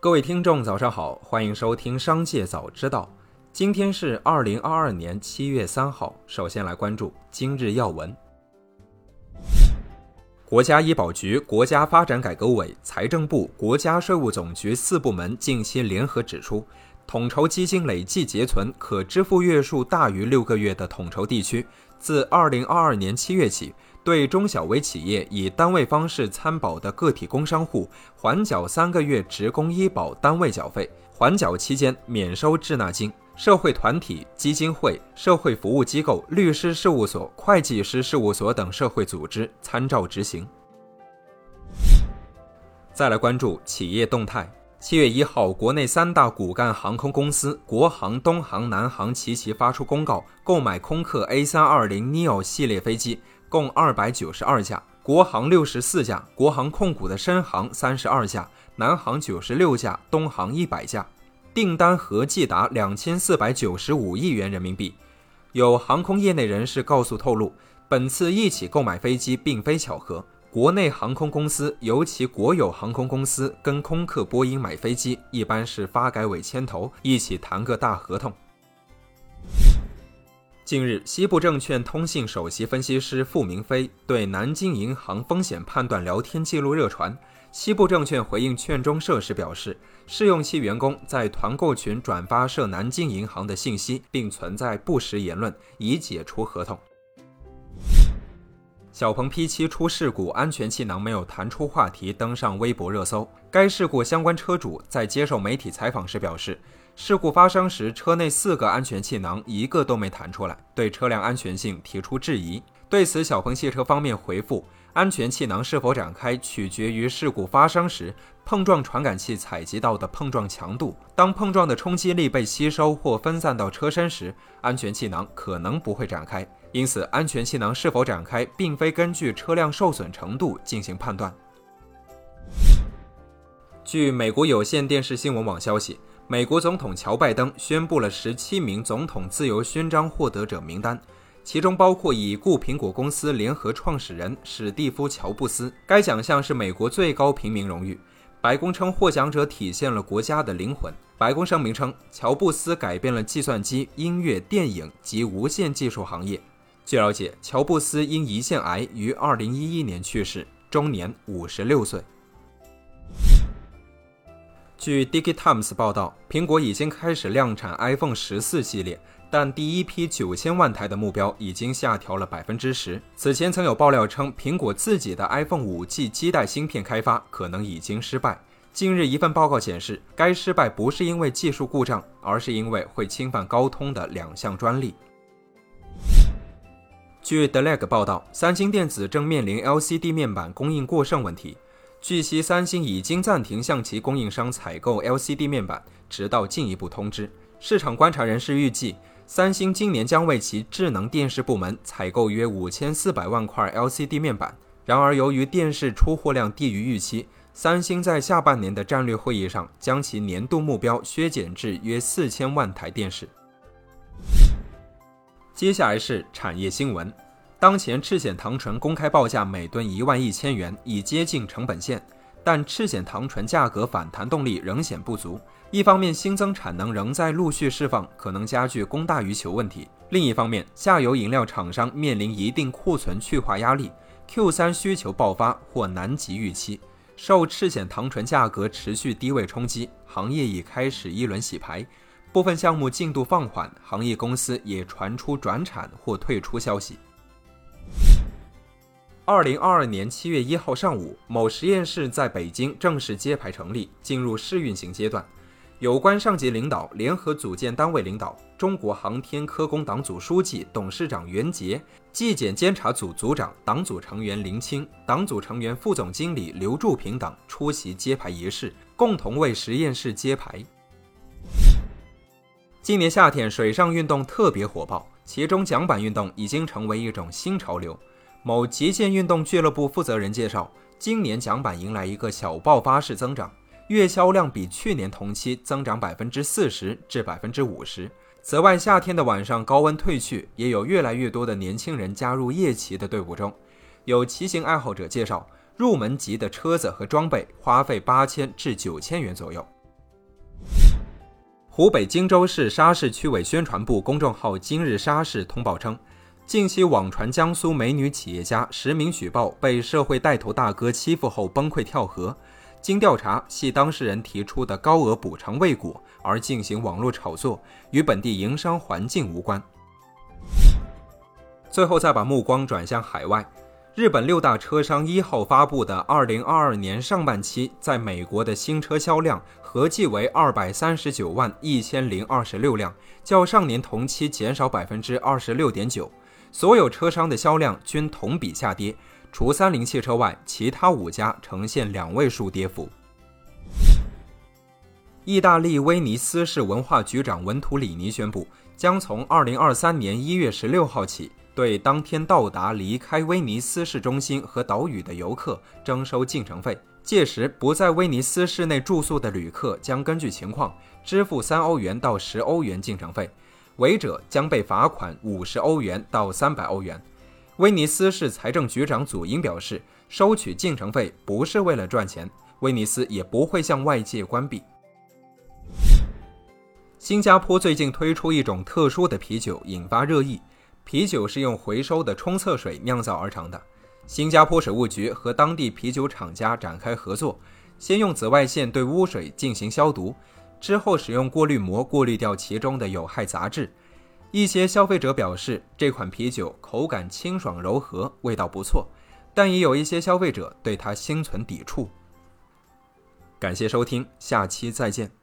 各位听众，早上好，欢迎收听《商界早知道》。今天是二零二二年七月三号。首先来关注今日要闻。国家医保局、国家发展改革委、财政部、国家税务总局四部门近期联合指出，统筹基金累计结存可支付月数大于六个月的统筹地区，自二零二二年七月起。对中小微企业以单位方式参保的个体工商户，缓缴三个月职工医保单位缴费，缓缴期间免收滞纳金。社会团体、基金会、社会服务机构、律师事务所、会计师事务所等社会组织参照执行。再来关注企业动态。七月一号，国内三大骨干航空公司国航、东航、南航齐齐发出公告，购买空客 A 三二零 neo 系列飞机。共二百九十二架，国航六十四架，国航控股的深航三十二架，南航九十六架，东航一百架，订单合计达两千四百九十五亿元人民币。有航空业内人士告诉透露，本次一起购买飞机并非巧合，国内航空公司，尤其国有航空公司跟空客、波音买飞机，一般是发改委牵头，一起谈个大合同。近日，西部证券通信首席分析师傅明飞对南京银行风险判断聊天记录热传。西部证券回应券中社时表示，试用期员工在团购群转发涉南京银行的信息，并存在不实言论，已解除合同。小鹏 P7 出事故，安全气囊没有弹出话题登上微博热搜。该事故相关车主在接受媒体采访时表示。事故发生时，车内四个安全气囊一个都没弹出来，对车辆安全性提出质疑。对此，小鹏汽车方面回复：安全气囊是否展开取决于事故发生时碰撞传感器采集到的碰撞强度。当碰撞的冲击力被吸收或分散到车身时，安全气囊可能不会展开。因此，安全气囊是否展开，并非根据车辆受损程度进行判断。据美国有线电视新闻网消息。美国总统乔拜登宣布了十七名总统自由勋章获得者名单，其中包括已故苹果公司联合创始人史蒂夫·乔布斯。该奖项是美国最高平民荣誉。白宫称，获奖者体现了国家的灵魂。白宫声明称，乔布斯改变了计算机、音乐、电影及无线技术行业。据了解，乔布斯因胰腺癌于二零一一年去世，终年五十六岁。据 Digitimes 报道，苹果已经开始量产 iPhone 十四系列，但第一批九千万台的目标已经下调了百分之十。此前曾有爆料称，苹果自己的 iPhone 五 G 基带芯片开发可能已经失败。近日，一份报告显示，该失败不是因为技术故障，而是因为会侵犯高通的两项专利。据 The Leg 报道，三星电子正面临 LCD 面板供应过剩问题。据悉，三星已经暂停向其供应商采购 LCD 面板，直到进一步通知。市场观察人士预计，三星今年将为其智能电视部门采购约五千四百万块 LCD 面板。然而，由于电视出货量低于预期，三星在下半年的战略会议上将其年度目标削减至约四千万台电视。接下来是产业新闻。当前赤藓糖醇公开报价每吨一万一千元，已接近成本线，但赤藓糖醇价格反弹动力仍显不足。一方面，新增产能仍在陆续释放，可能加剧供大于求问题；另一方面，下游饮料厂商面临一定库存去化压力，Q 三需求爆发或难及预期。受赤藓糖醇价格持续低位冲击，行业已开始一轮洗牌，部分项目进度放缓，行业公司也传出转产或退出消息。二零二二年七月一号上午，某实验室在北京正式揭牌成立，进入试运行阶段。有关上级领导联合组建单位领导，中国航天科工党组书记、董事长袁杰，纪检监察组组长、党组成员林清，党组成员、副总经理刘柱平等出席揭牌仪式，共同为实验室揭牌。今年夏天，水上运动特别火爆。其中，桨板运动已经成为一种新潮流。某极限运动俱乐部负责人介绍，今年桨板迎来一个小爆发式增长，月销量比去年同期增长百分之四十至百分之五十。此外，夏天的晚上高温退去，也有越来越多的年轻人加入夜骑的队伍中。有骑行爱好者介绍，入门级的车子和装备花费八千至九千元左右。湖北荆州市沙市区委宣传部公众号“今日沙市”通报称，近期网传江苏美女企业家实名举报被社会带头大哥欺负后崩溃跳河，经调查系当事人提出的高额补偿未果而进行网络炒作，与本地营商环境无关。最后再把目光转向海外。日本六大车商一号发布的二零二二年上半期在美国的新车销量合计为二百三十九万一千零二十六辆，较上年同期减少百分之二十六点九。所有车商的销量均同比下跌，除三菱汽车外，其他五家呈现两位数跌幅。意大利威尼斯市文化局长文图里尼宣布，将从二零二三年一月十六号起。对当天到达、离开威尼斯市中心和岛屿的游客征收进城费，届时不在威尼斯市内住宿的旅客将根据情况支付三欧元到十欧元进城费，违者将被罚款五十欧元到三百欧元。威尼斯市财政局长祖英表示，收取进城费不是为了赚钱，威尼斯也不会向外界关闭。新加坡最近推出一种特殊的啤酒，引发热议。啤酒是用回收的冲厕水酿造而成的。新加坡水务局和当地啤酒厂家展开合作，先用紫外线对污水进行消毒，之后使用过滤膜过滤掉其中的有害杂质。一些消费者表示，这款啤酒口感清爽柔和，味道不错，但也有一些消费者对它心存抵触。感谢收听，下期再见。